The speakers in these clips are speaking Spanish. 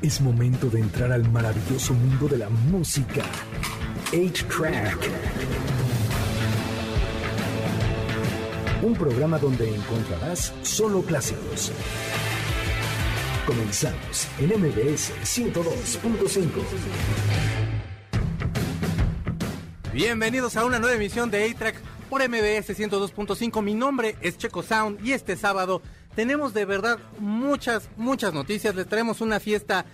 Es momento de entrar al maravilloso mundo de la música. 8-Track. Un programa donde encontrarás solo clásicos. Comenzamos en MBS 102.5. Bienvenidos a una nueva emisión de A-Track por MBS 102.5. Mi nombre es Checo Sound y este sábado tenemos de verdad muchas, muchas noticias. Les traemos una fiesta,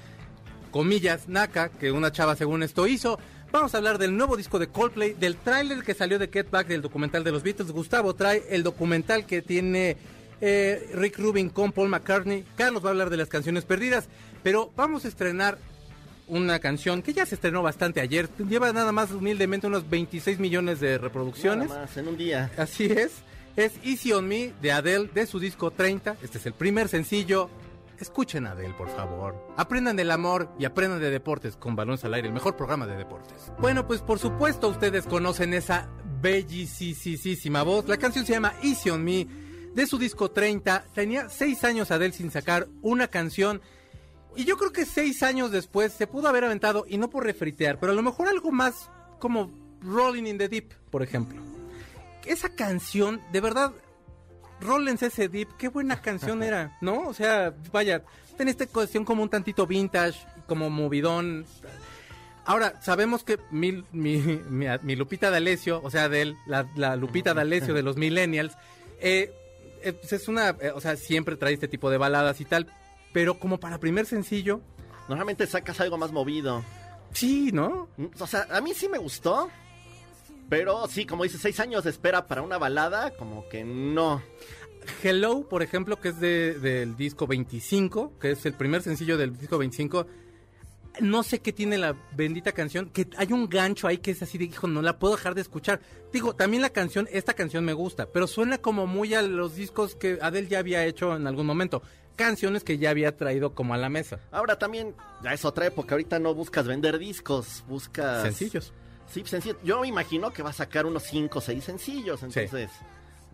comillas, naca, que una chava según esto hizo. Vamos a hablar del nuevo disco de Coldplay, del tráiler que salió de Get Back, del documental de los Beatles. Gustavo trae el documental que tiene eh, Rick Rubin con Paul McCartney. Carlos va a hablar de las canciones perdidas. Pero vamos a estrenar una canción que ya se estrenó bastante ayer. Lleva nada más humildemente unos 26 millones de reproducciones. Nada más, en un día. Así es. Es Easy on Me de Adele de su disco 30. Este es el primer sencillo. Escuchen a Adele, por favor. Aprendan del amor y aprendan de deportes con Balones al Aire, el mejor programa de deportes. Bueno, pues por supuesto ustedes conocen esa bellisísima voz. La canción se llama Easy on Me de su disco 30. Tenía seis años Adele sin sacar una canción. Y yo creo que seis años después se pudo haber aventado, y no por refritear, pero a lo mejor algo más como Rolling in the Deep, por ejemplo esa canción, de verdad, Rollins ese Deep, qué buena canción era, ¿no? O sea, vaya, tiene esta cuestión como un tantito vintage, como movidón. Ahora, sabemos que mi, mi, mi, Lupita D'Alessio, o sea, de él, la, Lupita D'Alessio de los millennials, eh, eh, pues es una, eh, o sea, siempre trae este tipo de baladas y tal, pero como para primer sencillo... Normalmente sacas algo más movido. Sí, ¿no? O sea, a mí sí me gustó. Pero sí, como dice, seis años de espera para una balada, como que no. Hello, por ejemplo, que es de, del disco 25, que es el primer sencillo del disco 25. No sé qué tiene la bendita canción, que hay un gancho ahí que es así de, hijo, no la puedo dejar de escuchar. Digo, también la canción, esta canción me gusta, pero suena como muy a los discos que Adele ya había hecho en algún momento. Canciones que ya había traído como a la mesa. Ahora también, ya es otra época, ahorita no buscas vender discos, buscas... Sencillos Sí, sencillo. Yo me imagino que va a sacar unos 5 o 6 sencillos, entonces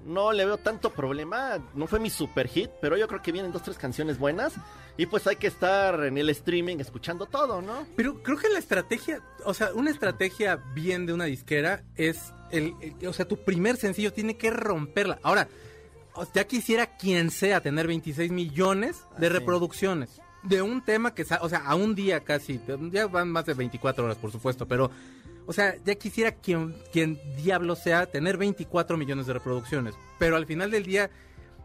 no le veo tanto problema. No fue mi super hit, pero yo creo que vienen dos, tres canciones buenas. Y pues hay que estar en el streaming escuchando todo, ¿no? Pero creo que la estrategia, o sea, una estrategia bien de una disquera es el, o sea, tu primer sencillo tiene que romperla. Ahora, ya quisiera quien sea tener 26 millones de reproducciones de un tema que, o sea, a un día casi, ya van más de 24 horas, por supuesto, pero o sea, ya quisiera quien, quien diablo sea tener 24 millones de reproducciones. Pero al final del día,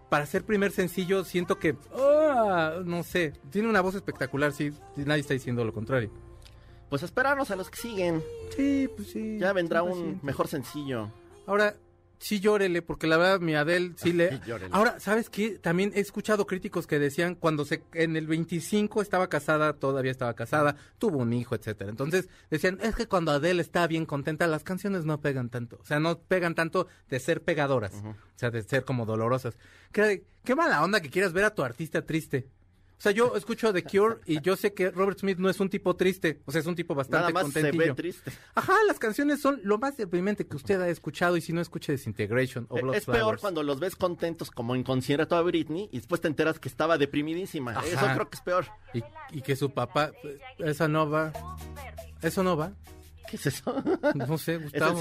para ser primer sencillo, siento que, ah, no sé, tiene una voz espectacular, sí, nadie está diciendo lo contrario. Pues esperarnos a los que siguen. Sí, pues sí. Ya vendrá un mejor sencillo. Ahora, sí llórele, porque la verdad mi Adele sí le... Ahora, ¿sabes qué? También he escuchado críticos que decían cuando se en el 25 estaba casada, todavía estaba casada, tuvo un hijo, etcétera. Entonces decían, es que cuando Adele está bien contenta, las canciones no pegan tanto. O sea, no pegan tanto de ser pegadoras, o sea, de ser como dolorosas. Qué, qué mala onda que quieras ver a tu artista triste. O sea, yo escucho The Cure y yo sé que Robert Smith no es un tipo triste, o sea, es un tipo bastante Nada más se ve triste. Ajá, las canciones son lo más deprimente que usted ha escuchado y si no escuche Disintegration o Blood Es peor cuando los ves contentos como en concierto a Britney y después te enteras que estaba deprimidísima. Eso creo que es peor. Y, y que su papá, esa no va. Eso no va. ¿Qué es eso? No sé, Gustavo.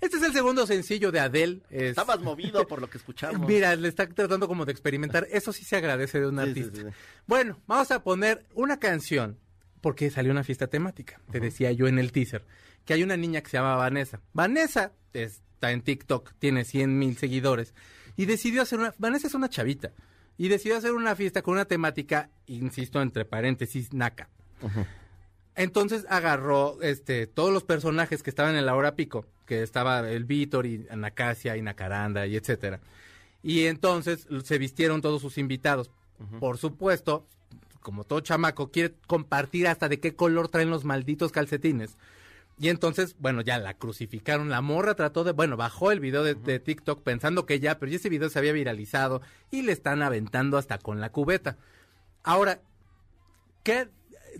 Este es el segundo sencillo de Adele. Estabas movido por lo que escuchamos. Mira, le está tratando como de experimentar. Eso sí se agradece de un artista. bueno, vamos a poner una canción porque salió una fiesta temática. Te decía yo en el teaser que hay una niña que se llama Vanessa. Vanessa está en TikTok, tiene 100 mil seguidores y decidió hacer una. Vanessa es una chavita y decidió hacer una fiesta con una temática, insisto, entre paréntesis, naca. Entonces agarró este todos los personajes que estaban en la hora pico, que estaba el Víctor y Anacasia y Nacaranda y etcétera. Y entonces se vistieron todos sus invitados. Por supuesto, como todo chamaco, quiere compartir hasta de qué color traen los malditos calcetines. Y entonces, bueno, ya la crucificaron. La morra trató de, bueno, bajó el video de, de, TikTok pensando que ya, pero ya ese video se había viralizado y le están aventando hasta con la cubeta. Ahora, ¿qué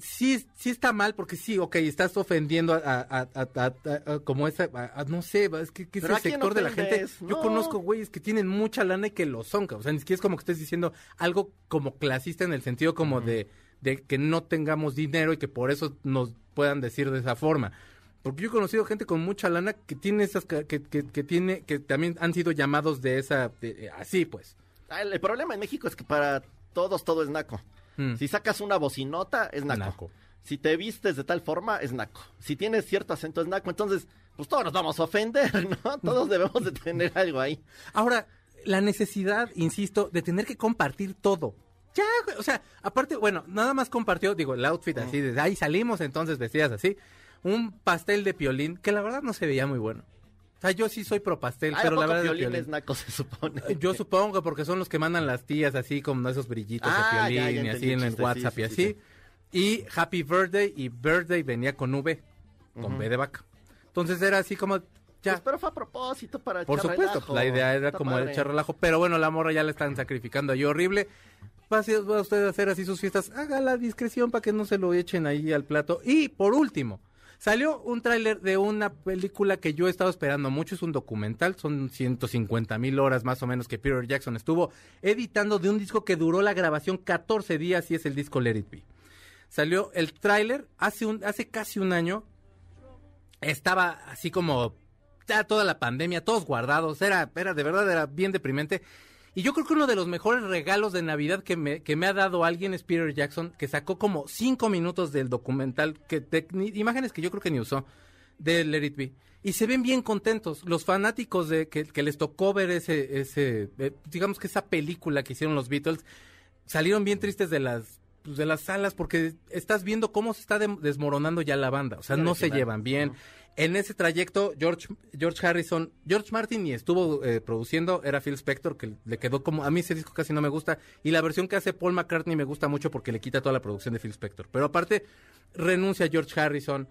sí, sí está mal porque sí, ok, estás ofendiendo a, a- a- a- a- como esa, no sé, es que, que ese ¿a quién sector de la gente, yo No. conozco güeyes que tienen mucha lana y que lo son, o sea, ni siquiera es como que estés diciendo algo como clasista en el sentido como de, de que no tengamos dinero y que por eso nos puedan decir de esa forma. Porque yo he conocido gente con mucha lana que tiene esas, que, que, que tiene, que también han sido llamados de esa, de- así pues. Ah, El, el problema en México es que para todos todo es naco. Mm. Si sacas una bocinota, es naco. Naco. Si te vistes de tal forma, es naco. Si tienes cierto acento, es naco. Entonces, pues todos nos vamos a ofender, ¿no? Todos debemos de tener algo ahí. Ahora, la necesidad, insisto, de tener que compartir todo. Ya, o sea, aparte, bueno, nada más compartió, digo, el outfit así, de ahí salimos entonces vestidas así, un pastel de piolín, que la verdad no se veía muy bueno. O sea, yo sí soy pro pastel, Ay, pero ¿a la verdad Piolín es naco, se supone. Yo supongo porque son los que mandan las tías así como esos brillitos Ah, de ya, piolín ya y así en el el WhatsApp sí, y sí, así. sí. Y Happy Birthday y Birthday venía con V, con B de vaca. Entonces era así como ya. Pues, pero fue a propósito para Por echar supuesto, relajo. la idea era Está como padre. echar relajo, pero bueno, la morra ya la están sacrificando ahí horrible. Va a, va usted a hacer así sus fiestas, haga la discreción para que no se lo echen ahí al plato. Y por último, salió un tráiler de una película que yo he estado esperando mucho, es un documental, son 150 mil horas más o menos que Peter Jackson estuvo editando de un disco que duró la grabación 14 días y es el disco Let It Be. Salió el tráiler hace, un, hace casi un año, estaba así como ya toda la pandemia, todos guardados, era, era de verdad, era bien deprimente. Y yo creo que uno de los mejores regalos de Navidad que me, que me ha dado alguien es Peter Jackson, que sacó como cinco minutos del documental, que de- imágenes que yo creo que ni usó, de Let It Be. Y se ven bien contentos. Los fanáticos de que, que les tocó ver ese, ese eh, digamos que esa película que hicieron los Beatles, salieron bien tristes de las pues, de las salas porque estás viendo cómo se está desmoronando ya la banda. O sea, no se llevan bien. En ese trayecto, George, George Harrison, George Martin ni estuvo eh, produciendo, era Phil Spector, que le quedó como, a mí ese disco casi no me gusta, y la versión que hace Paul McCartney me gusta mucho porque le quita toda la producción de Phil Spector. Pero aparte, renuncia George Harrison.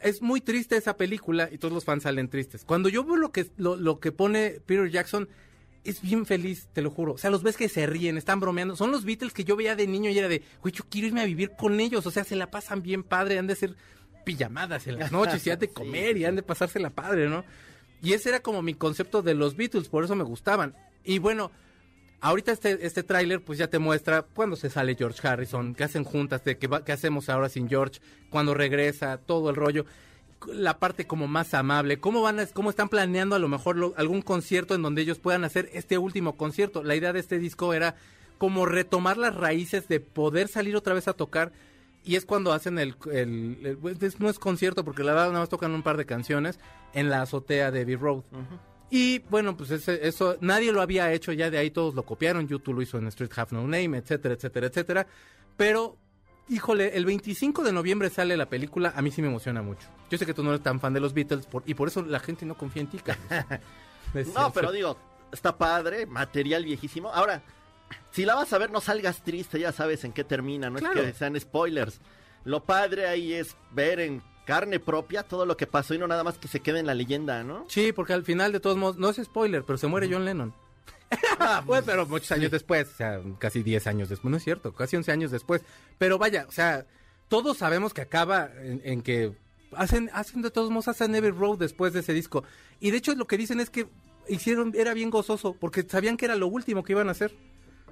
Es muy triste esa película y todos los fans salen tristes. Cuando yo veo lo que, lo, lo que pone Peter Jackson, es bien feliz, te lo juro. O sea, los ves que se ríen, están bromeando. Son los Beatles que yo veía de niño y era de, güey, yo quiero irme a vivir con ellos. O sea, se la pasan bien padre, han de ser pijamadas en las noches y han de Sí, comer y han de pasársela padre, ¿no? Y ese era como mi concepto de los Beatles, por eso me gustaban. Y bueno, ahorita este, este tráiler pues ya te muestra cuando se sale George Harrison, qué hacen juntas, de qué, va- qué hacemos ahora sin George, cuando regresa, todo el rollo. La parte como más amable, cómo van a, cómo están planeando a lo mejor lo- algún concierto en donde ellos puedan hacer este último concierto. La idea de este disco era como retomar las raíces de poder salir otra vez a tocar y es cuando hacen el, el- el- pues, es- no es concierto porque la verdad nada más tocan un par de canciones en la azotea de Abbey Road. Y bueno, pues ese- eso nadie lo había hecho, ya de ahí todos lo copiaron, YouTube lo hizo en Street Have No Name, etcétera, etcétera, etcétera. Pero, híjole, el 25 de noviembre sale la película, a mí sí me emociona mucho. Yo sé que tú no eres tan fan de los Beatles por- y por eso la gente no confía en ti, Carlos. No, pero digo, está padre, material viejísimo. Ahora, si la vas a ver, no salgas triste, ya sabes en qué termina, no Claro. es que sean spoilers. Lo padre ahí es ver en carne propia todo lo que pasó y no nada más que se quede en la leyenda, ¿no? Sí, porque al final de todos modos, no es spoiler, pero se muere John Lennon. Pues, pero muchos años después, o sea, casi 10 años después, no es cierto, casi 11 años después. Pero vaya, o sea, todos sabemos que acaba en, en que hacen, hacen de todos modos, hacen Every Road después de ese disco. Y de hecho lo que dicen es que hicieron, era bien gozoso, porque sabían que era lo último que iban a hacer.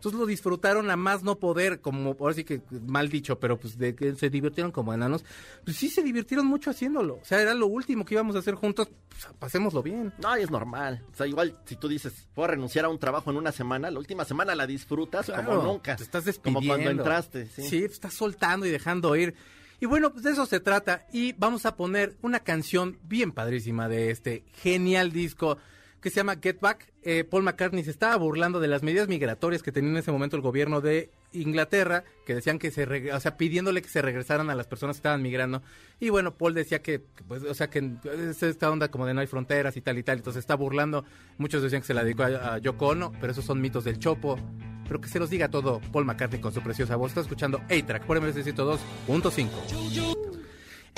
Entonces lo disfrutaron a más no poder, como ahora sí que mal dicho, pero pues de que se divirtieron como enanos. Pues sí se divirtieron mucho haciéndolo. O sea, era lo último que íbamos a hacer juntos, pues pasémoslo bien. No, y es normal. O sea, igual si tú dices, puedo renunciar a un trabajo en una semana, la última semana la disfrutas como nunca. Te estás Como despidiendo. cuando entraste, sí. Sí, estás soltando y dejando ir. Y bueno, pues de eso se trata. Y vamos a poner una canción bien padrísima de este genial disco que se llama Get Back. Eh, Paul McCartney se estaba burlando de las medidas migratorias que tenía en ese momento el gobierno de Inglaterra, que decían que se, o sea, pidiéndole que se regresaran a las personas que estaban migrando. Y bueno, Paul decía que, pues, o sea, que es esta onda como de no hay fronteras y tal y tal. Entonces está burlando. Muchos decían que se la dedicó a, a Yoko Ono, pero esos son mitos del Chopo. Pero que se los diga todo Paul McCartney con su preciosa voz. Está escuchando A-Track por MS 102.5.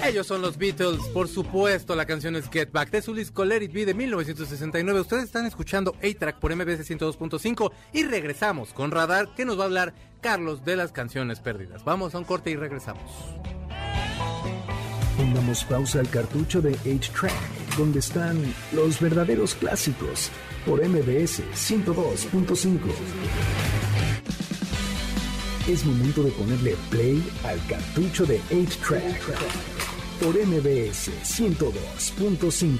Ellos son los Beatles, por supuesto, la canción es Get Back de su disco Let It Be de 1969. Ustedes están escuchando A-Track por MBS 102.5 y regresamos con Radar que nos va a hablar Carlos de las canciones perdidas. Vamos a un corte y regresamos. Pongamos pausa al cartucho de H-Track, donde están los verdaderos clásicos por MBS 102.5. Es momento de ponerle play al cartucho de 8-Track por MBS 102.5,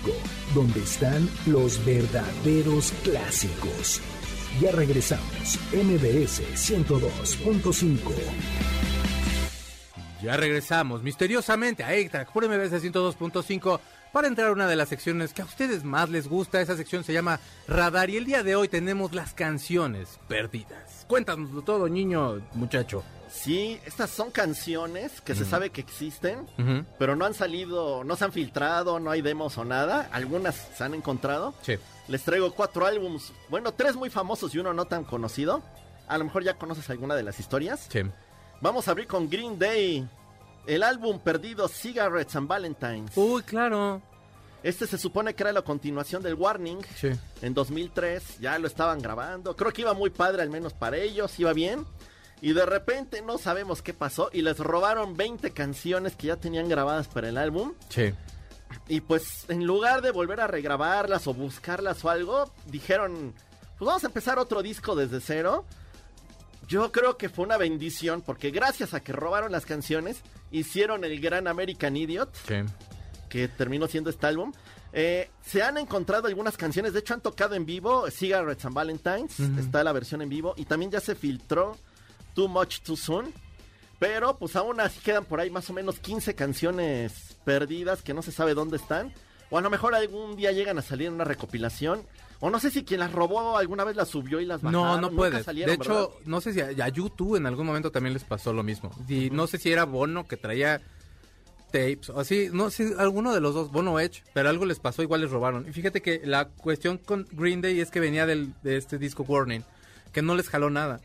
donde están los verdaderos clásicos. Ya regresamos, MBS 102.5. Ya regresamos misteriosamente a 8-Track por MBS 102.5 para entrar a una de las secciones que a ustedes más les gusta. Esa sección se llama Radar y el día de hoy tenemos las canciones perdidas. Cuéntanoslo todo, niño, muchacho. Sí, estas son canciones que se sabe que existen, pero no han salido, no se han filtrado, no hay demos o nada. Algunas se han encontrado. Sí. Les traigo cuatro álbums, bueno, tres muy famosos y uno no tan conocido. A lo mejor ya conoces alguna de las historias. Sí. Vamos a abrir con Green Day, el álbum perdido Cigarettes and Valentines. Uy, claro. Este se supone que era la continuación del Warning. Sí. En 2003 ya lo estaban grabando. Creo que iba muy padre, al menos para ellos, iba bien. Y de repente no sabemos qué pasó y les robaron 20 canciones que ya tenían grabadas para el álbum. Sí. Y pues en lugar de volver a regrabarlas o buscarlas o algo, dijeron, pues vamos a empezar otro disco desde cero. Yo creo que fue una bendición porque gracias a que robaron las canciones, hicieron el gran American Idiot. Sí que terminó siendo este álbum. Eh, se han encontrado algunas canciones, de hecho han tocado en vivo Cigarettes and Valentines, está la versión en vivo, y también ya se filtró Too Much Too Soon, pero pues aún así quedan por ahí más o menos 15 canciones perdidas que no se sabe dónde están, o a lo mejor algún día llegan a salir en una recopilación. O no sé si quien las robó alguna vez las subió y las bajó. No, no puede. De hecho, no sé si a, YouTube en algún momento también les pasó lo mismo. Y no sé si era Bono que traía tapes, o así, no sé, alguno de los dos, Bono Edge, pero algo les pasó, igual les robaron. Y fíjate que la cuestión con Green Day es que venía del, de este disco Warning, que no les jaló nada.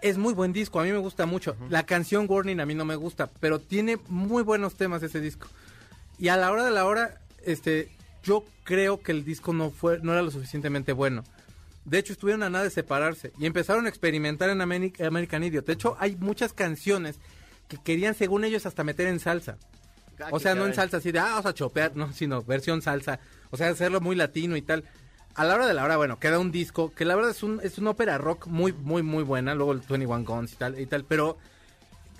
Es muy buen disco, a mí me gusta mucho. La canción Warning a mí no me gusta, pero tiene muy buenos temas ese disco. Y a la hora de la hora, este, yo creo que el disco no fue, no era lo suficientemente bueno. De hecho, estuvieron a nada de separarse y empezaron a experimentar en American Idiot. De hecho, hay muchas canciones que querían, según ellos, hasta meter en salsa. Ah, o sea, no en salsa así de, ah, vamos a chopear, no, sino versión salsa. O sea, hacerlo muy latino y tal. A la hora de la hora, bueno, queda un disco que la verdad es, un, es una ópera rock muy, muy, muy buena. Luego el 21 Guns y tal, y tal. Pero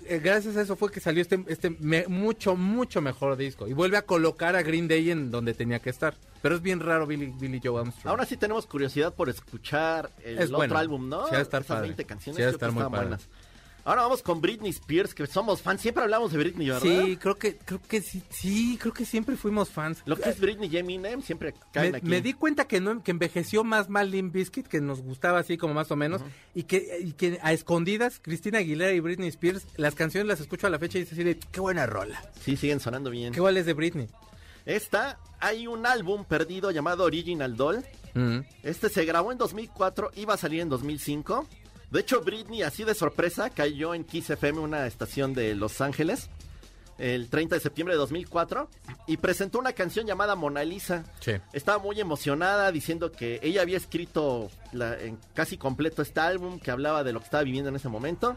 eh, gracias a eso fue que salió este, este mucho, mucho mejor disco. Y vuelve a colocar a Green Day en donde tenía que estar. Pero es bien raro Billy, Billy Joe Armstrong. Ahora sí tenemos curiosidad por escuchar el otro álbum, ¿no? Sí, estar Esas 20 canciones sí, estar muy buenas. Ahora vamos con Britney Spears, que somos fans. Siempre hablamos de Britney, ¿verdad? Sí, creo que, creo que sí, sí, creo que siempre fuimos fans. Lo que es Britney y Eminem siempre caen me, aquí. Me di cuenta que no, que envejeció más mal Limp Bizkit, que nos gustaba así como más o menos, y, que, y que a escondidas, Cristina Aguilera y Britney Spears, las canciones las escucho a la fecha y dice así de, qué buena rola. Sí, siguen sonando bien. ¿Qué es de Britney? Esta, hay un álbum perdido llamado Original Doll. Este se grabó en 2004, iba a salir en 2005. De hecho, Britney, así de sorpresa, cayó en Kiss FM, una estación de Los Ángeles, el 30 de septiembre de 2004, y presentó una canción llamada Mona Lisa. Sí. Estaba muy emocionada diciendo que ella había escrito en casi completo este álbum, que hablaba de lo que estaba viviendo en ese momento.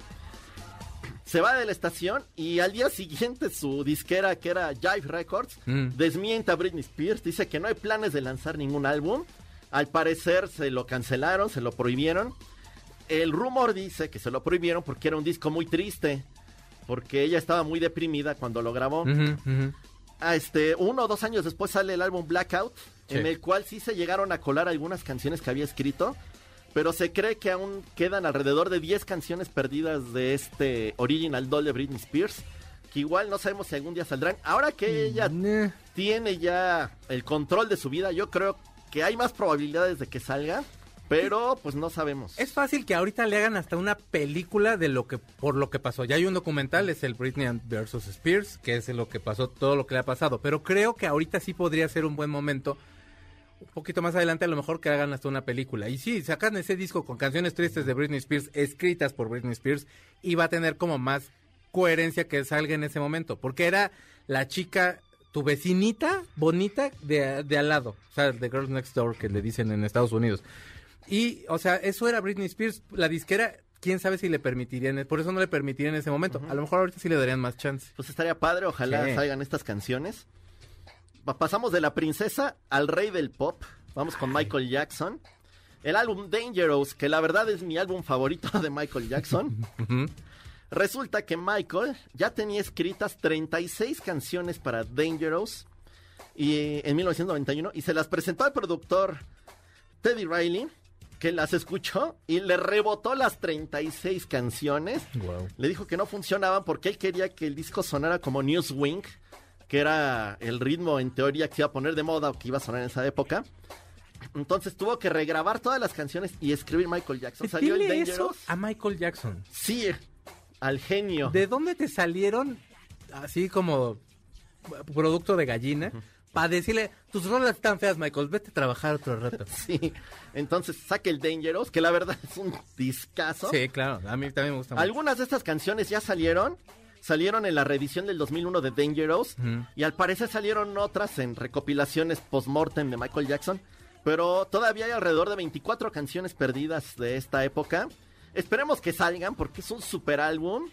Se va de la estación y al día siguiente su disquera, que era Jive Records, Mm. desmienta a Britney Spears, dice que no hay planes de lanzar ningún álbum. Al parecer se lo cancelaron, se lo prohibieron el rumor dice que se lo prohibieron porque era un disco muy triste. Porque ella estaba muy deprimida cuando lo grabó. Ah, este, uno o dos años después sale el álbum Blackout, en el cual sí se llegaron a colar algunas canciones que había escrito. Pero se cree que aún quedan alrededor de 10 canciones perdidas de este original doll de Britney Spears. Que igual no sabemos si algún día saldrán. Ahora que Mm, ella tiene ya el control de su vida, yo creo que hay más probabilidades de que salga. Pero pues no sabemos. Es fácil que ahorita le hagan hasta una película de lo que por lo que pasó. Ya hay un documental, es el Britney versus Spears, que es lo que pasó, todo lo que le ha pasado. Pero creo que ahorita sí podría ser un buen momento. Un poquito más adelante a lo mejor que hagan hasta una película. Y sí, sacan ese disco con canciones tristes de Britney Spears, escritas por Britney Spears, y va a tener como más coherencia que salga en ese momento, porque era la chica, tu vecinita bonita de, de al lado, o sea, The Girl Next Door que le dicen en Estados Unidos. Y, o sea, eso era Britney Spears, la disquera, quién sabe si le permitirían, por eso no le permitirían en ese momento. A lo mejor ahorita sí le darían más chance. Pues estaría padre, ojalá Sí. salgan estas canciones. Pa- Pasamos de la princesa al rey del pop. Vamos con Michael Jackson. El álbum Dangerous, que la verdad es mi álbum favorito de Michael Jackson. Resulta que Michael ya tenía escritas 36 canciones para Dangerous y, en 1991 y se las presentó al productor Teddy Riley, que las escuchó y le rebotó las 36 canciones. Wow. Le dijo que no funcionaban porque él quería que el disco sonara como Newswing, que era el ritmo en teoría que se iba a poner de moda o que iba a sonar en esa época. Entonces tuvo que regrabar todas las canciones y escribir Michael Jackson. Salió el eso a Michael Jackson. Sí, al genio. ¿De dónde te salieron así como producto de gallina? Para decirle, tus rolas están feas, Michael, vete a trabajar otro rato. Sí, entonces saque el Dangerous, que la verdad es un discazo. Sí, claro, a mí también me gusta mucho. Algunas de estas canciones ya salieron. Salieron en la reedición del 2001 de Dangerous. Y al parecer salieron otras en recopilaciones post-mortem de Michael Jackson. Pero todavía hay alrededor de 24 canciones perdidas de esta época. Esperemos que salgan porque es un super álbum.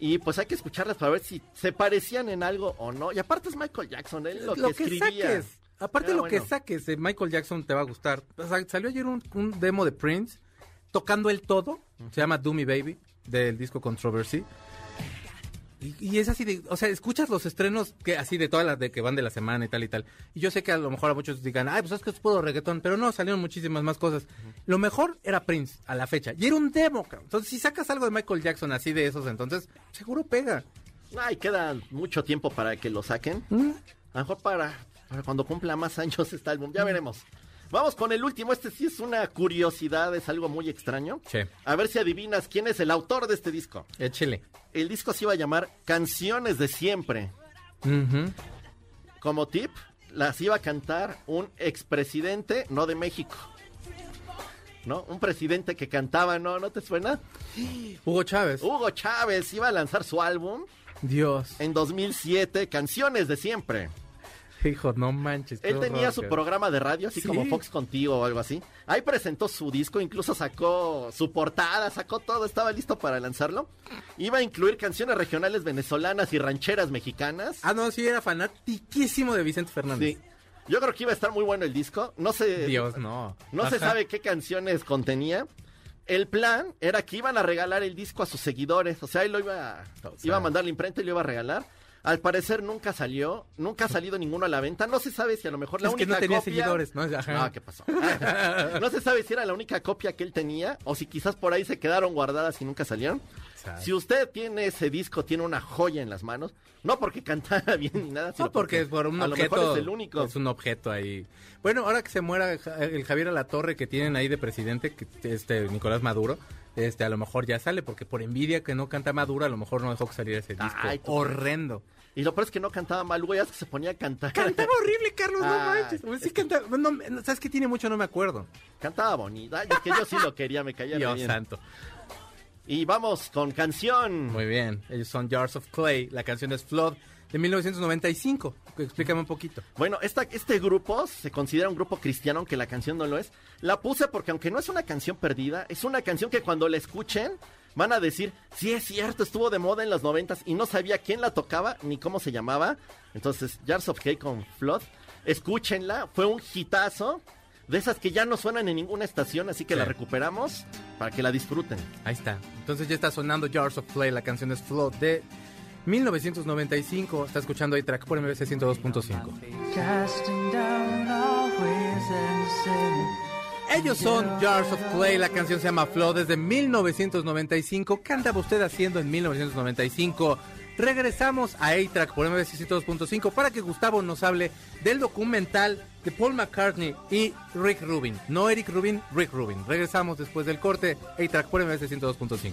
Y pues hay que escucharlas para ver si se parecían en algo o no. Y aparte es Michael Jackson, él lo, lo que que saques. Aparte Era lo que saques de Michael Jackson te va a gustar. O sea, salió ayer un, un demo de Prince tocando el todo. Se llama Do Me Baby del disco Controversy. Y, y es así de, o sea, escuchas los estrenos que así de todas las de que van de la semana y tal y tal. Y yo sé que a lo mejor a muchos digan, ay, pues es que es puro reggaetón, pero no, salieron muchísimas más cosas. Lo mejor era Prince a la fecha. Y era un demo, cabrón. Entonces, si sacas algo de Michael Jackson así de esos, entonces, seguro pega. Ay, queda mucho tiempo para que lo saquen. ¿Mm? A lo mejor para, para cuando cumpla más años este álbum. Ya veremos. Vamos con el último. Este sí es una curiosidad, es algo muy extraño. Sí. A ver si adivinas quién es el autor de este disco. Échele. El disco se iba a llamar Canciones de Siempre. Como tip, las iba a cantar un expresidente, no de México. ¿No? Un presidente que cantaba, ¿no? ¿No te suena? Hugo Chávez. Hugo Chávez iba a lanzar su álbum Dios. en 2007, Canciones de Siempre. Hijo, no manches. Él tenía horror, su programa de radio, así Sí. como Fox Contigo o algo así. Ahí presentó su disco, incluso sacó su portada, sacó todo, estaba listo para lanzarlo. Iba a incluir canciones regionales venezolanas y rancheras mexicanas. Ah, no, sí, era fanatiquísimo de Vicente Fernández. Sí. Yo creo que iba a estar muy bueno el disco. No sé. Dios, no. No se sabe qué canciones contenía. El plan era que iban a regalar el disco a sus seguidores. O sea, él lo iba, O sea- iba a mandar la imprenta y lo iba a regalar. Al parecer nunca salió, nunca ha salido ninguno a la venta. No se sabe si a lo mejor la Es que única no tenía copia- seguidores, ¿no? Ajá. No, ¿qué pasó? no se sabe si era la única copia que él tenía o si quizás por ahí se quedaron guardadas y nunca salieron. Sabe. Si usted tiene ese disco, tiene una joya en las manos, no porque cantara bien ni nada, sino No, porque es por un a lo objeto. mejor es el único. Es un objeto ahí. Bueno, ahora que se muera el Javier Alatorre que tienen ahí de presidente, que este Nicolás Maduro, este a lo mejor ya sale, porque por envidia que no canta Maduro, a lo mejor no dejó que saliera ese disco. Ay, Horrendo. Y lo peor es que no cantaba mal, güey, es que se ponía a cantar. Cantaba horrible, Carlos, no Ay, manches. Pues es sí cantaba. No, no, ¿Sabes qué tiene mucho? No me acuerdo. Cantaba bonito. Ay, es que yo sí lo quería, me caía Dios bien. santo. Y vamos con canción. Muy bien. Ellos son Jars of Clay. La canción es Flood de 1995. Explícame un poquito. Bueno, esta, este grupo se considera un grupo cristiano, aunque la canción no lo es. La puse porque aunque no es una canción perdida, es una canción que cuando la escuchen van a decir, sí es cierto, estuvo de moda en los noventas y no sabía quién la tocaba ni cómo se llamaba. Entonces, Jars of Clay con Flood, escúchenla, fue un hitazo. De esas que ya no suenan en ninguna estación, así que Sí. la recuperamos para que la disfruten. Ahí está. Entonces ya está sonando Jars of Clay. La canción es Flood de 1995. Está escuchando ahí track por MBC 102.5. Casting down our ways and sin. Ellos son Jars of Clay, la canción se llama Flow desde 1995. ¿Qué andaba usted haciendo en 1995? Regresamos a A-Track por MBC 102.5 para que Gustavo nos hable del documental de Paul McCartney y Rick Rubin. No Eric Rubin, Rick Rubin. Regresamos después del corte. A-Track por MBC 102.5.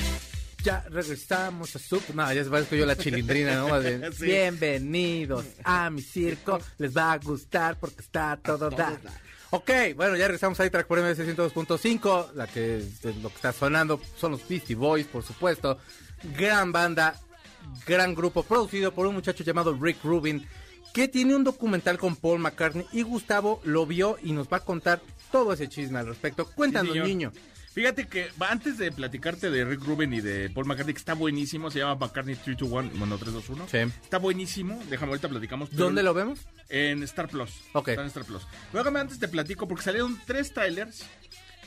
Ya regresamos a su... No, ya se parezco yo la chilindrina, ¿no? Sí. Bienvenidos a mi circo, les va a gustar porque está todo dar. Ok, bueno, ya regresamos a track por MBS 102.5, la que lo que está sonando son los Beastie Boys, por supuesto. Gran banda, gran grupo, producido por un muchacho llamado Rick Rubin, que tiene un documental con Paul McCartney y Gustavo lo vio y nos va a contar todo ese chisme al respecto. Cuéntanos, niño. Fíjate que antes de platicarte de Rick Rubin y de Paul McCartney, que está buenísimo, se llama McCartney 321, bueno, 321. Sí. Está buenísimo, déjame ahorita platicamos. ¿Dónde lo vemos? En Star Plus. Ok. Está en Star Plus. Luego antes te platico porque salieron tres trailers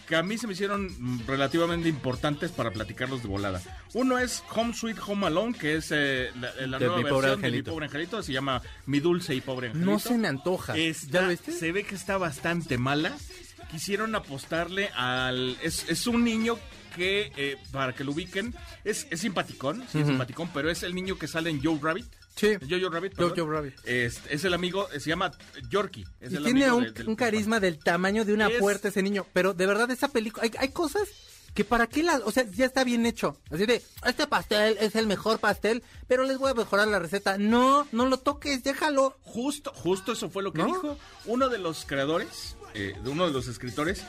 que a mí se me hicieron relativamente importantes para platicarlos de volada. Uno es Home Sweet Home Alone, que es eh, la, la nueva Mi Pobre versión de Mi Angelito. Pobre Angelito, se llama Mi Dulce y Pobre Angelito. No se me antoja. Está- ¿Ya lo viste? Se ve que está bastante mala. Quisieron apostarle al... Es, es un niño que, eh, para que lo ubiquen, es, es simpaticón, sí, es simpaticón, pero es el niño que sale en Joe Rabbit. Sí. Jojo Rabbit. Jojo Rabbit. Es, es el amigo, se llama Yorkie. Es Y el tiene amigo un, de- del- un carisma del tamaño de una Es- puerta ese niño. Pero de verdad, esa película. Hay, hay cosas que para qué las. O sea, ya está bien hecho. Así de, este pastel es el mejor pastel, pero les voy a mejorar la receta. No, no lo toques, déjalo. Justo, justo eso fue lo que ¿No? dijo uno de los creadores, eh, de uno de los escritores.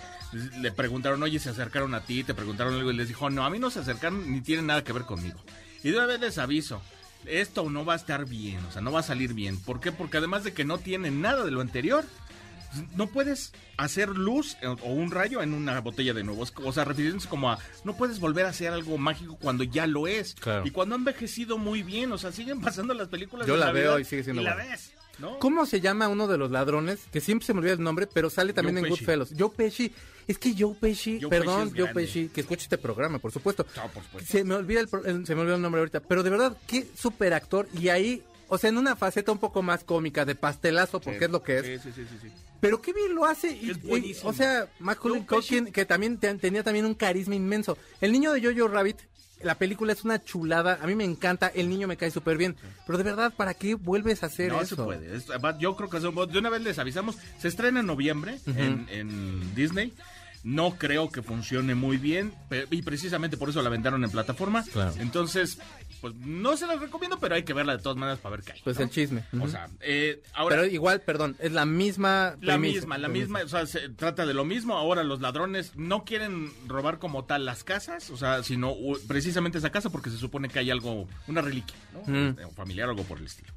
Le preguntaron, oye, se acercaron a ti, te preguntaron algo y les dijo, no, a mí no se acercaron ni tienen nada que ver conmigo. Y de una vez les aviso, esto no va a estar bien, o sea, no va a salir bien. ¿Por qué? Porque además de que no tiene nada de lo anterior, no puedes hacer luz o un rayo en una botella de nuevo. O sea, refiriéndose como a, no puedes volver a hacer algo mágico cuando ya lo es. Claro. Y cuando ha envejecido muy bien, o sea, siguen pasando las películas Yo de la Navidad veo y sigue siendo y la ves, ¿no? ¿Cómo se llama uno de los ladrones? Que siempre se me olvida el nombre, pero sale también Joe en Pesci. Goodfellas. Joe Pesci. Es que Joe Pesci, Joe perdón, Pesci es Joe. Pesci, que escuche este programa, por supuesto. No, por supuesto. Se me olvida el, el- se me olvida el nombre ahorita, pero de verdad, qué super actor. Y ahí, o sea, en una faceta un poco más cómica, de pastelazo, porque es lo que es. Sí, sí, sí, sí, sí. Pero qué bien lo hace. Y, Es y- buenísimo. o sea, Macaulay Pesci- Culkin, que también te- tenía también un carisma inmenso. El niño de Jojo Rabbit, la película es una chulada. A mí me encanta. El niño me cae súper bien. Pero de verdad, ¿para qué vuelves a hacer No eso? se puede. Es- yo creo que eso- de una vez les avisamos. Se estrena en noviembre en, en Disney. No creo que funcione muy bien y precisamente por eso la vendaron en plataforma. Claro. Entonces, pues no se la recomiendo, pero hay que verla de todas maneras para ver qué hay. Pues ¿no? el chisme. O sea, eh, ahora Pero igual, perdón, es la misma. la premisa, misma, la premisa. misma, o sea, se trata de lo mismo. Ahora los ladrones no quieren robar como tal las casas, o sea, sino precisamente esa casa porque se supone que hay algo, una reliquia, ¿no? Mm. Este, familiar o algo por el estilo.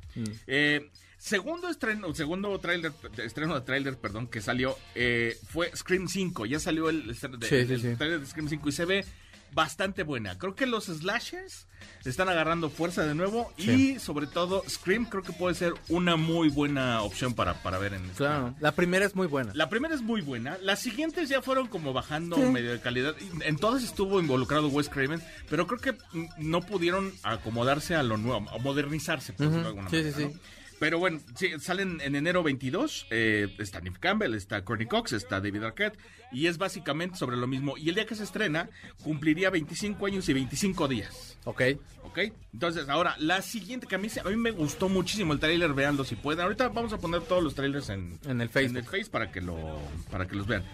Eh, segundo estreno, segundo tráiler, estreno de tráiler, perdón, que salió eh, fue Scream 5. Ya salió el, sí, el sí. tráiler de Scream 5 y se ve bastante buena. Creo que los slashers están agarrando fuerza de nuevo Sí. y sobre todo Scream creo que puede ser una muy buena opción para, para ver en este Claro, la primera es muy buena. la primera es muy buena. Las siguientes ya fueron como bajando Sí. medio de calidad. En todas estuvo involucrado Wes Craven, pero creo que no pudieron acomodarse a lo nuevo, a modernizarse, por decirlo de alguna Sí, sí, manera, sí. ¿no? Pero bueno, sí, salen en enero 22. eh, está Neve Campbell, está Courtney Cox, está David Arquette. Y es básicamente sobre lo mismo. Y el día que se estrena, cumpliría 25 años y 25 días. Ok. ¿Ok? Entonces, ahora, la siguiente que a mí, se- a mí me gustó muchísimo el tráiler, véanlo si pueden. Ahorita vamos a poner todos los trailers en, En el Facebook. en el Face para que, lo, para que los vean.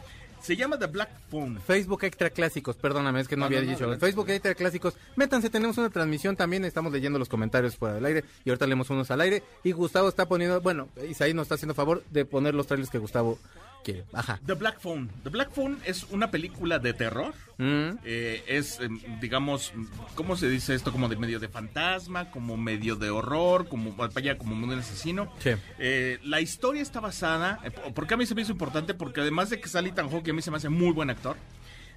Se llama The Black Phone. Facebook Extra Clásicos, perdóname, es que no, No, había no, dicho. Facebook Extra Clásicos, métanse, tenemos una transmisión también, estamos leyendo los comentarios fuera del aire y ahorita leemos unos al aire. Y Gustavo está poniendo, bueno, Isaí nos está haciendo favor de poner los trailers que Gustavo Ajá. The Black Phone. The Black Phone es una película de terror. Mm, Eh, es, em, digamos, ¿cómo se dice esto? Como de medio de fantasma, como medio de horror, como vaya, como un asesino. Sí. Eh, la historia está basada, eh, ¿por qué a mí se me hizo importante? Porque además de que sale Ethan Hawke, a mí se me hace muy buen actor,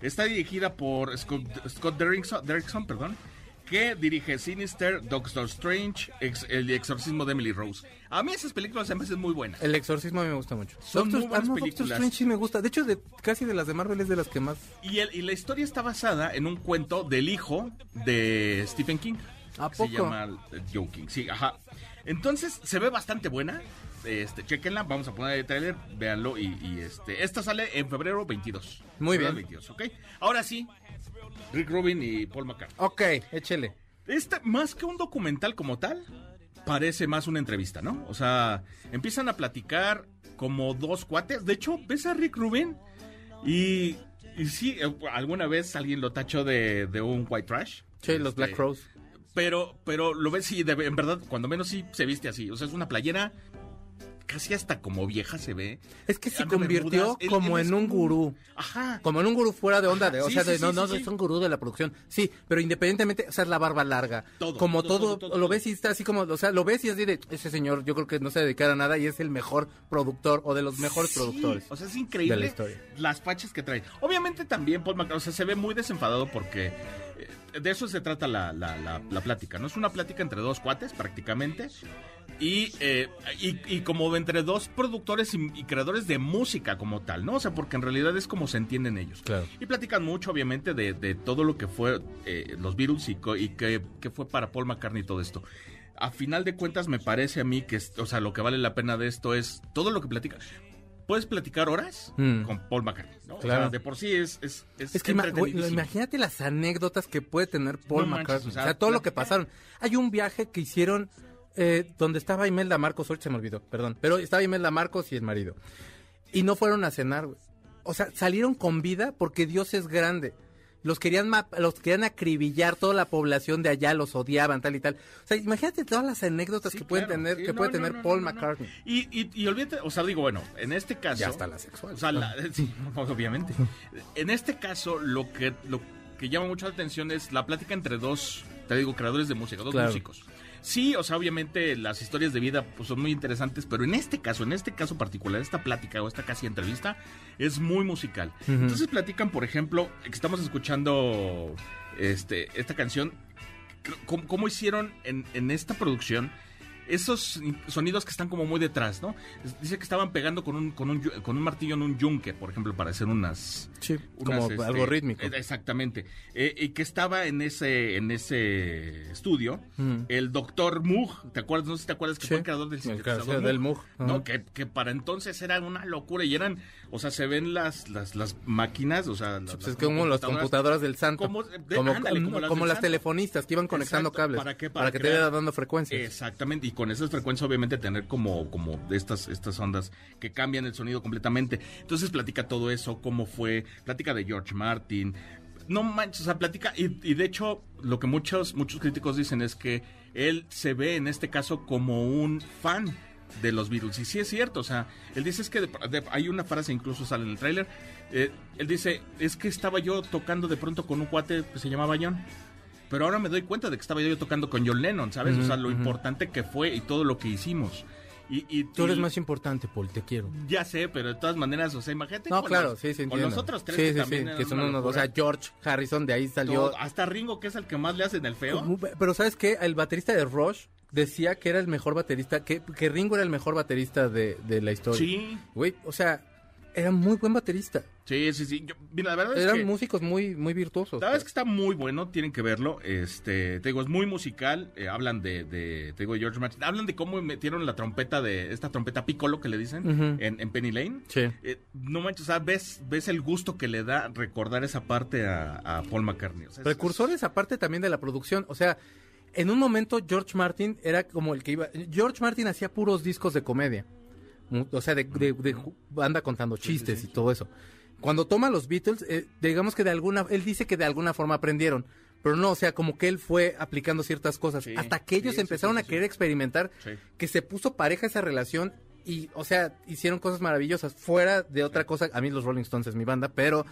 está dirigida por Scott, Scott Derrickson, Derrickson, perdón, que dirige Sinister, Doctor Strange, ex- El exorcismo de Emily Rose. A mí esas películas se me hacen muy buenas. el exorcismo a mí me gusta mucho. Son muy buenas ah, no, Doctor películas. Strange sí me gusta. De hecho, de, casi de las de Marvel es de las que más. Y, el- y la historia está basada en un cuento del hijo de Stephen King. ¿A poco? Se llama eh, Joe King, sí, ajá. Entonces, se ve bastante buena. Este, chequenla, vamos a poner el trailer, véanlo y, y, este, esta sale en febrero 22. Muy Febrero bien. 22, ¿ok? Ahora sí, Rick Rubin y Paul McCartney. Ok, échele. Esta, más que un documental como tal, parece más una entrevista, ¿no? O sea, empiezan a platicar como dos cuates. De hecho, ves a Rick Rubin y, y sí, eh, alguna vez alguien lo tachó de, de un white trash. Sí, los Este, Black Crows. Pero, pero lo ves y de- en verdad, cuando menos sí se viste así. O sea, es una playera casi hasta como vieja se ve. Es que se convirtió bermudas. Él- como él en un gurú. Ajá. Como en un gurú fuera de onda, de, o Sí, sea, sí, de, sí, no, no, es un gurú de la producción. Sí, pero independientemente, o sea, es la barba larga. Todo, como todo, todo, todo, todo, lo ves y está así como, o sea, lo ves y es de, ese señor, yo creo que no se dedica a nada y es el mejor productor o de los mejores productores. O sea, es increíble de la historia. las fachas que trae. Obviamente también Paul McCartney, o sea, se ve muy desenfadado porque eh, de eso se trata la, la, la, la plática, ¿no? Es una plática entre dos cuates prácticamente. Y, eh, y, y como entre dos productores y, y creadores de música como tal, ¿no? O sea, porque en realidad es como se entienden ellos. Claro. Y platican mucho, obviamente, de, de todo lo que fue eh, los Beatles y, y que, que fue para Paul McCartney todo esto. A final de cuentas, me parece a mí que, o sea, lo que vale la pena de esto es todo lo que platica. Puedes platicar horas Mm. con Paul McCartney, ¿no? O Claro. sea, de por sí es, es, es, Es que imagínate las anécdotas que puede tener Paul No McCartney. o O sea, sea, todo lo que pasaron. Hay un viaje que hicieron eh, donde estaba Imelda Marcos, ahorita se me olvidó, perdón, pero estaba Imelda Marcos y el marido. Y no fueron a cenar, güey. O sea, salieron con vida porque Dios es grande. Los querían, los querían acribillar, toda la población de allá los odiaban, tal y tal. O sea, imagínate todas las anécdotas Sí, que pueden claro. tener, Sí, que no, puede no, tener no, Paul. McCartney. Y, y, y olvídate, o sea, digo, bueno, en este caso. Ya hasta la sexual. O sea, la- sí, obviamente. En este caso, lo que, lo que llama mucho la atención es la plática entre dos, te digo, creadores de música, dos Claro. músicos. Sí, o sea, obviamente las historias de vida pues, son muy interesantes, pero en este caso, en este caso particular, esta plática o esta casi entrevista es muy musical. Entonces platican, por ejemplo, que estamos escuchando este, esta canción, cómo, cómo hicieron en, en esta producción esos sonidos que están como muy detrás, ¿no? Dice que estaban pegando con un, con un, con un martillo en un yunque, por ejemplo, para hacer unas... Sí, unas, como este, algo rítmico. eh, Exactamente. Eh, y que estaba en ese, en ese estudio Mm. el doctor Moog, ¿te acuerdas? No sé si te acuerdas que Sí, fue el creador del el sintetizador creador del Moog, ¿no? Que, que para entonces era una locura y eran, o sea, se ven las, las, las máquinas, o sea, las, Pues las es como las computadoras. del santo. Como- de- como ándale, como, como las como telefonistas que iban conectando Exacto, cables. ¿para qué? Para, Para que te vaya dando frecuencias. Exactamente, y con esas frecuencias obviamente tener como, como estas, estas ondas que cambian el sonido completamente. Entonces platica todo eso, cómo fue, platica de George Martin. No manches, o sea, platica, y, y de hecho lo que muchos, muchos críticos dicen es que él se ve en este caso como un fan de los Beatles. Y sí es cierto, o sea, él dice es que de- de- hay una frase, incluso sale en el tráiler, eh, él dice, es que estaba yo tocando de pronto con un cuate que se llamaba John. Pero ahora me doy cuenta de que estaba yo tocando con John Lennon, ¿sabes? o sea, lo importante que fue y todo lo que hicimos. Y, y- Tú eres y- más importante, Paul, te quiero. Ya sé, pero de todas maneras, o sea, imagínate. No, con claro, los- sí, sí, Con los otros tres sí, que sí, también sí, que son unos, o sea, George Harrison, de ahí salió. Todo- hasta Ringo, que es el que más le hacen el feo. Pero ¿sabes qué? El baterista de Rush decía que era el mejor baterista, que, que Ringo era el mejor baterista de, de la historia. Sí, Güey, o sea, era muy buen baterista. sí, sí, sí. Yo- mira, la verdad es Eran que... músicos muy, muy virtuosos. La verdad es que está muy bueno, tienen que verlo. Este, te digo, es muy musical. eh, hablan de, de, te digo, George Martin. Hablan de cómo metieron la trompeta de, esta trompeta piccolo que le dicen en, en Penny Lane. Sí. Eh, no manches, o sea, ves, ves el gusto que le da recordar esa parte a, a Paul McCartney. O sea, es- Precursores aparte también de la producción. O sea, en un momento George Martin era como el que iba... George Martin hacía puros discos de comedia. O sea, de, de- contando chistes y todo eso. Cuando toma los Beatles, eh, digamos que de alguna... Él dice que de alguna forma aprendieron. Pero no, o sea, como que él fue aplicando ciertas cosas. Hasta que ellos empezaron a querer experimentar, que se puso pareja esa relación y, o sea, hicieron cosas maravillosas. Fuera de otra cosa, a mí los Rolling Stones es mi banda, pero,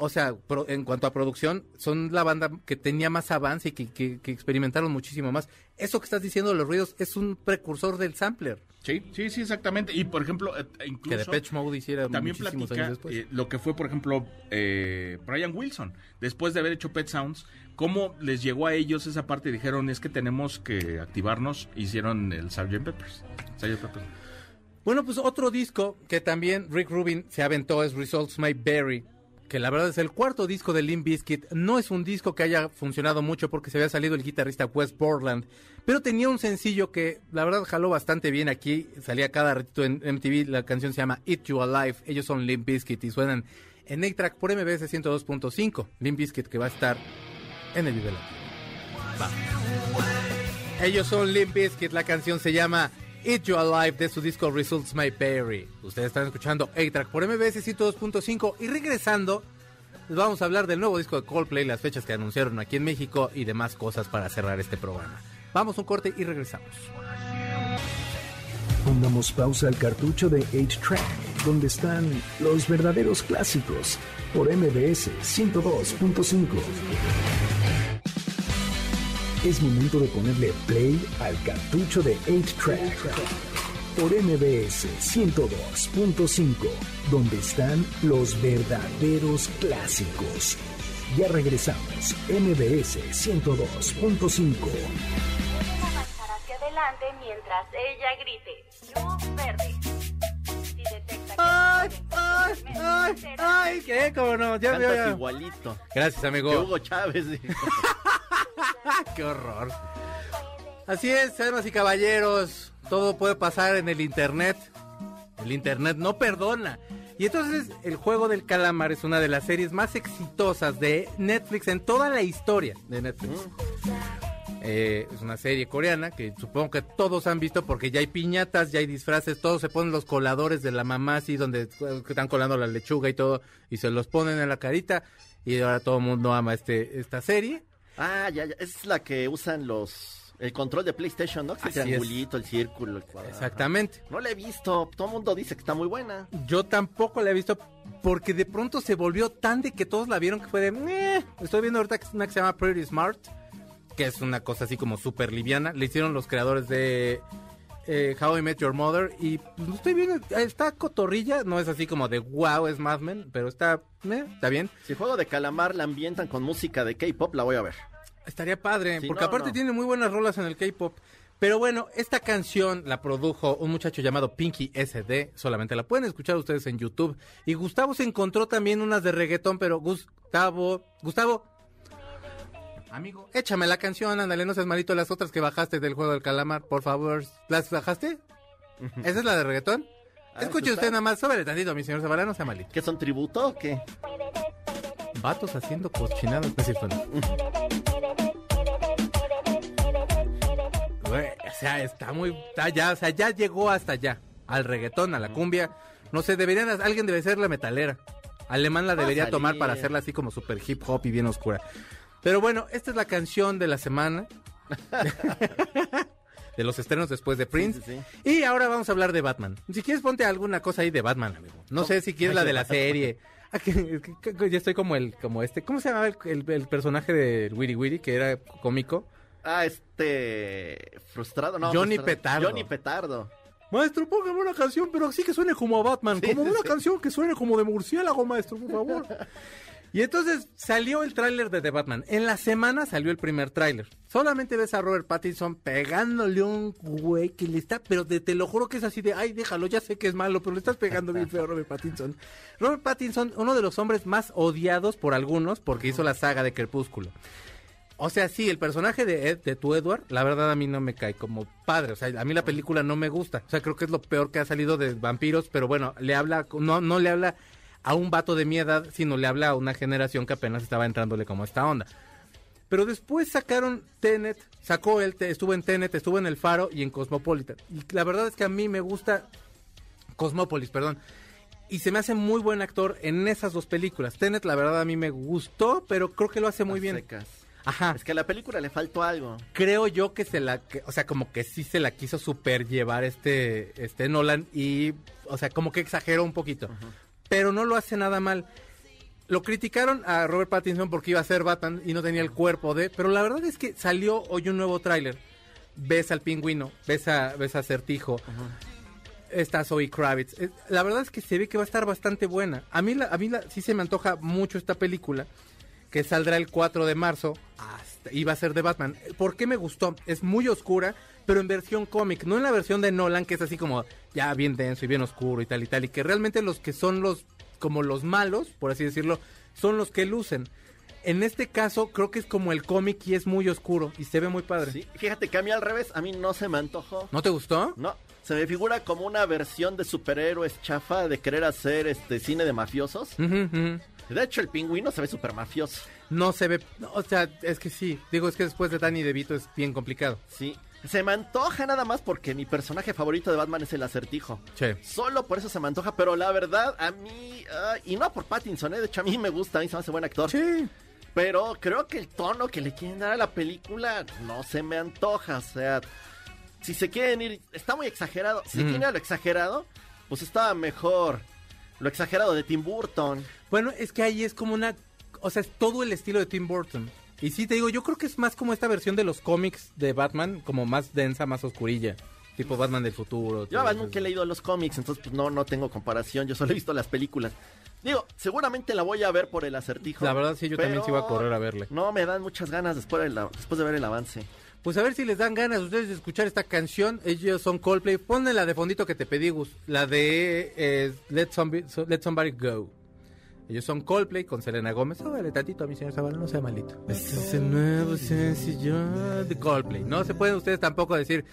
o sea, pro- en cuanto a producción, son la banda que tenía más avance y que, que- que experimentaron muchísimo más. Eso que estás diciendo de los ruidos es un precursor del sampler, Sí, sí, sí, exactamente. Y por ejemplo, eh, que incluso Depeche Mode hiciera también muchísimos platica años después. eh, lo que fue, por ejemplo, eh, Brian Wilson, después de haber hecho Pet Sounds, cómo les llegó a ellos esa parte y dijeron, es que tenemos que activarnos, hicieron el Sgt. Peppers. Sgt. Peppers. Bueno, pues otro disco que también Rick Rubin se aventó es Results May Vary, que la verdad es el cuarto disco de Limp Bizkit. No es un disco que haya funcionado mucho porque se había salido el guitarrista Wes Borland, pero tenía un sencillo que la verdad jaló bastante bien aquí. Salía cada ratito en MTV, la canción se llama Eat You Alive. Ellos son Limp Bizkit y suenan en A-Track por MBS 102.5. Limp Bizkit que va a estar en el Vive. Ellos son Limp Bizkit, la canción se llama Eat You Alive de su disco Results May Vary. Ustedes están escuchando A-Track por MBS 102.5 y regresando les vamos a hablar del nuevo disco de Coldplay, las fechas que anunciaron aquí en México y demás cosas para cerrar este programa. Vamos a un corte y regresamos. Pongamos pausa al cartucho de 8-Track, donde están los verdaderos clásicos por MBS 102.5. Es momento de ponerle play al cartucho de 8-Track por MBS 102.5, donde están los verdaderos clásicos. Ya regresamos, MBS 102.5. avanzar hacia adelante mientras ella grite. Luz verde. Si detecta que ¡Ay, ay, ay, ay! ¿Qué? ¿Cómo no? Ya, ya. igualito. Gracias, Que amigo. Hugo Chávez. ¡Qué horror! Así es, damas y caballeros, todo puede pasar en el Internet. El Internet no perdona. Y entonces el juego del calamar es una de las series más exitosas de Netflix en toda la historia de Netflix. Eh, es una serie coreana que supongo que todos han visto porque ya hay piñatas, ya hay disfraces, todos se ponen los coladores de la mamá así donde están colando la lechuga y todo y se los ponen en la carita y ahora todo el mundo ama este esta serie. Ah, ya, ya. Es la que usan los. El control de PlayStation, ¿no? Que el es. triangulito, el círculo, el cuadrado. Exactamente. No la he visto. Todo el mundo dice que está muy buena. Yo tampoco la he visto porque de pronto se volvió tan de que todos la vieron que fue de... "Meh". Estoy viendo ahorita una que se llama Pretty Smart, que es una cosa así como súper liviana. Le hicieron los creadores de eh, How I Met Your Mother y pues, estoy viendo. Está cotorrilla, no es así como de wow, es Mad Men, pero está, meh, está bien. Si el juego de calamar la ambientan con música de K-pop, la voy a ver. Estaría padre, Sí, porque no, aparte no. tiene muy buenas rolas en el K-pop. Pero bueno, esta canción la produjo un muchacho llamado Pinky SD. Solamente la pueden escuchar ustedes en YouTube. Y Gustavo se encontró también unas de reggaetón, pero Gustavo, Gustavo, amigo, échame la canción, ándale, no seas malito las otras que bajaste del juego del calamar, por favor. ¿Las bajaste? ¿Esa es la de reggaetón? Ah, Escuche ¿esa usted nada más, súbele tantito, mi señor Zavala, no sea malito. ¿Qué son tributo o qué? Vatos haciendo cochinadas. No sea, está muy, está ya, o sea, ya llegó hasta allá, al reggaetón, a la cumbia. No sé, deberían, alguien debe ser la metalera. Alemán la debería tomar para hacerla así como super hip hop y bien oscura. Pero bueno, esta es la canción de la semana. de los estrenos después de Prince. sí, Y ahora vamos a hablar de Batman. Si quieres ponte alguna cosa ahí de Batman, amigo. No sé si quieres la de la serie. Ah, Ya estoy como el, como este, ¿cómo se llamaba el, el- el personaje de Wiri Wiri que era cómico? Ah, este. Frustrado, no. Johnny frustrado. Petardo. Johnny Petardo. Maestro, póngame una canción, pero así que suene como a Batman. Sí, como sí, una sí. canción que suene como de murciélago, maestro, por favor. y entonces salió el tráiler de The Batman. En la semana salió el primer tráiler. Solamente ves a Robert Pattinson pegándole un güey que le está, pero de- te lo juro que es así de, ay, déjalo, ya sé que es malo, pero le estás pegando bien feo a Robert Pattinson. Robert Pattinson, uno de los hombres más odiados por algunos porque hizo la saga de Crepúsculo. O sea, sí, el personaje de Ed, de tu Edward, la verdad a mí no me cae como padre. O sea, a mí la película no me gusta. O sea, creo que es lo peor que ha salido de vampiros, pero bueno, le habla, no, no le habla a un vato de mi edad, sino le habla a una generación que apenas estaba entrándole como esta onda. Pero después sacaron Tenet, sacó él, estuvo en Tenet, estuvo en El Faro y en Cosmopolitan. Y la verdad es que a mí me gusta Cosmópolis, perdón. Y se me hace muy buen actor en esas dos películas. Tenet, la verdad, a mí me gustó, pero creo que lo hace muy bien. secas. Ajá. Es que a la película le faltó algo. Creo yo que se la, que- o sea, como que sí se la quiso super llevar este, este Nolan y, o sea, como que exageró un poquito. Pero no lo hace nada mal. Lo criticaron a Robert Pattinson porque iba a ser Batman y no tenía el cuerpo de, pero la verdad es que salió hoy un nuevo tráiler. Ves al pingüino, ves a, ves a Certijo, está Zoe Kravitz. La verdad es que se ve que va a estar bastante buena. A mí, la, a mí la, sí se me antoja mucho esta película, que saldrá el 4 de marzo hasta, y va a ser de Batman. ¿Por qué me gustó? Es muy oscura, pero en versión cómic, no en la versión de Nolan, que es así como ya bien denso y bien oscuro y tal y tal, y que realmente los que son los, como los malos, por así decirlo, son los que lucen. En este caso, creo que es como el cómic y es muy oscuro y se ve muy padre. Sí, fíjate que a mí al revés, a mí no se me antojó. ¿No te gustó? No, se me figura como una versión de superhéroes chafa de querer hacer este cine de mafiosos. De hecho, el pingüino se ve súper mafioso. No se ve, no, o sea, es que sí, digo, es que después de Danny DeVito es bien complicado. Sí. Se me antoja nada más porque mi personaje favorito de Batman es el acertijo. Sí. Solo por eso se me antoja, pero la verdad, a mí, y no por Pattinson, ¿eh? de hecho a mí me gusta, a mí se me hace buen actor. Sí. Pero creo que el tono que le quieren dar a la película no se me antoja. O sea, si se quieren ir, está muy exagerado. Si Mm. quieren ir a lo exagerado, pues estaba mejor lo exagerado de Tim Burton. Bueno, es que ahí es como una... O sea, es todo el estilo de Tim Burton. Y sí, te digo, yo creo que es más como esta versión de los cómics de Batman, como más densa, más oscurilla. Tipo Batman del futuro. Yo nunca he leído los cómics, entonces pues no, no tengo comparación. Yo solo he visto las películas. Digo, seguramente la voy a ver por el acertijo. La verdad, sí, yo también sí iba a correr a verle. No, me dan muchas ganas después de, la- después de ver el avance. Pues a ver si les dan ganas ustedes de escuchar esta canción. Ellos son Coldplay. Ponle la de fondito que te pedí, Gus. La de eh, Let, Somebody, so- Let Somebody Go. Ellos son Coldplay con Selena Gómez. Súbale tantito a mi señor Zavala, no sea malito. Este es el nuevo sencillo de Coldplay. No se pueden ustedes tampoco decir,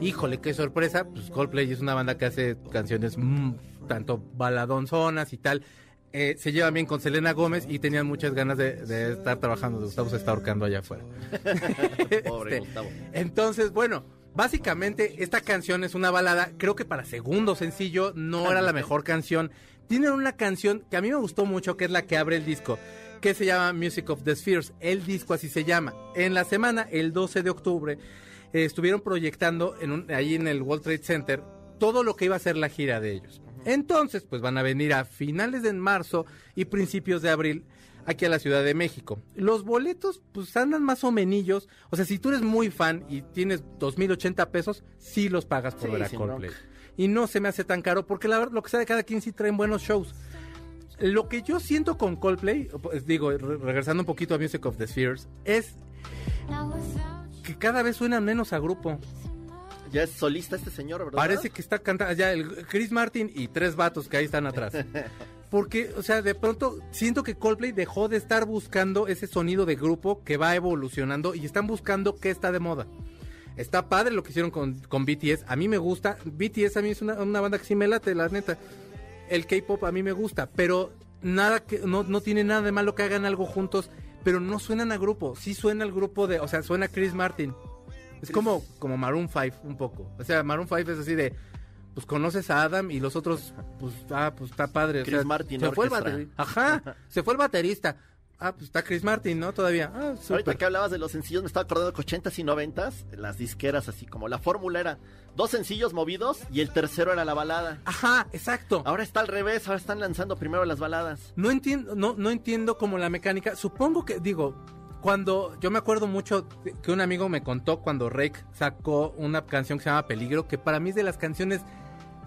híjole, qué sorpresa. Pues Coldplay es una banda que hace canciones mm, tanto baladonzonas y tal. Eh, se llevan bien con Selena Gómez y tenían muchas ganas de, de estar trabajando. Gustavo se está ahorcando allá afuera. Pobre Este, Gustavo. Entonces, bueno, básicamente esta canción es una balada. Creo que para segundo sencillo no era la mejor canción. Tienen una canción que a mí me gustó mucho, que es la que abre el disco, que se llama Music of the Spheres. El disco así se llama. En la semana, el 12 de octubre, eh, estuvieron proyectando en un- ahí en el World Trade Center todo lo que iba a ser la gira de ellos. Entonces, pues van a venir a finales de marzo y principios de abril aquí a la Ciudad de México. Los boletos, pues andan más o menillos. O sea, si tú eres muy fan y tienes 2.080 pesos, sí los pagas por Sí, ver a Coldplay. Y no se me hace tan caro porque la verdad, lo que sea de cada quien sí traen buenos shows. Lo que yo siento con Coldplay, pues, digo, re- regresando un poquito a Music of the Spheres, es que cada vez suenan menos a grupo. Ya es solista este señor, ¿verdad? Parece que está cantando ya el Chris Martin y tres vatos que ahí están atrás. Porque, o sea, de pronto siento que Coldplay dejó de estar buscando ese sonido de grupo que va evolucionando y están buscando qué está de moda. Está padre lo que hicieron con, con BTS. A mí me gusta. BTS a mí es una, una banda que sí me late, la neta. El K-pop a mí me gusta, pero nada que no, no tiene nada de malo que hagan algo juntos, pero no suenan a grupo. Sí suena el grupo de, o sea, suena Chris Martin. Es como, como Maroon 5 un poco. O sea, Maroon 5 es así de, pues conoces a Adam y los otros, pues, ah, pues está padre. o Chris sea, Martin se fue el baterista. Ajá, se fue el baterista. Ah, pues está Chris Martin, ¿no? Todavía. Ah, Ahorita que hablabas de los sencillos, me estaba acordando que 80s y 90s, las disqueras así como la fórmula era dos sencillos movidos y el tercero era la balada. Ajá, exacto. Ahora está al revés, ahora están lanzando primero las baladas. No entiendo, no, no entiendo como la mecánica. Supongo que, digo, cuando yo me acuerdo mucho que un amigo me contó cuando Rake sacó una canción que se llama Peligro, que para mí es de las canciones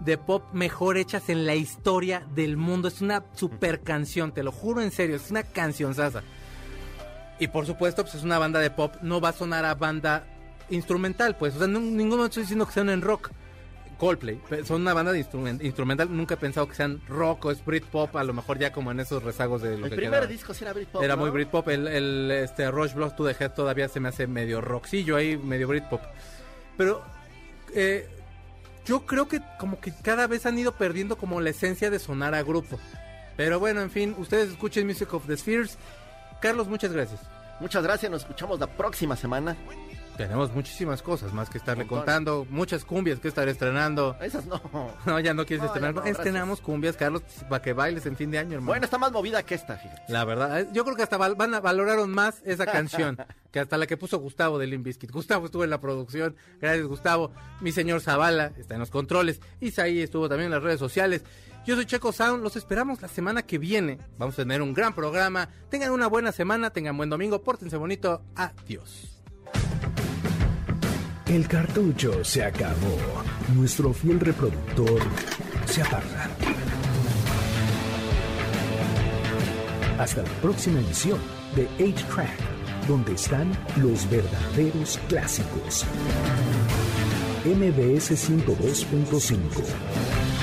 de pop mejor hechas en la historia del mundo. Es una super canción, te lo juro en serio, es una canción sasa. Y por supuesto, pues es una banda de pop, no va a sonar a banda instrumental, pues. O sea, no- ninguno estoy diciendo que sean en rock. Coldplay, son una banda de instrumen- instrumental, nunca he pensado que sean rock o es Britpop, a lo mejor ya como en esos rezagos de lo el que primer quedaba. disco sí era Britpop, Era ¿no? muy Britpop, el, el este, Rush Blood to the Head todavía se me hace medio rockcillo ahí, medio Britpop. Pero eh, yo creo que como que cada vez han ido perdiendo como la esencia de sonar a grupo. Pero bueno, en fin, ustedes escuchen Music of the Spheres. Carlos, muchas gracias. Muchas gracias, nos escuchamos la próxima semana. Tenemos muchísimas cosas más que estarle contando, muchas cumbias que estar estrenando. Esas no. No, ya no quieres No, estrenar. no, Estrenamos cumbias, Carlos, para que bailes en fin de año, hermano. Bueno, está más movida que esta, fíjate. La verdad, eh, yo creo que hasta val- van a valoraron más esa canción que hasta la que puso Gustavo de Limp Bizkit. Gustavo estuvo en la producción, gracias Gustavo. Mi señor Zavala está en los controles. Isaí estuvo también en las redes sociales. Yo soy Checo Sound, los esperamos la semana que viene. Vamos a tener un gran programa. Tengan una buena semana, tengan buen domingo, pórtense bonito. Adiós. El cartucho se acabó. Nuestro fiel reproductor se apaga. Hasta la próxima emisión de 8-Track, donde están los verdaderos clásicos. MBS 102.5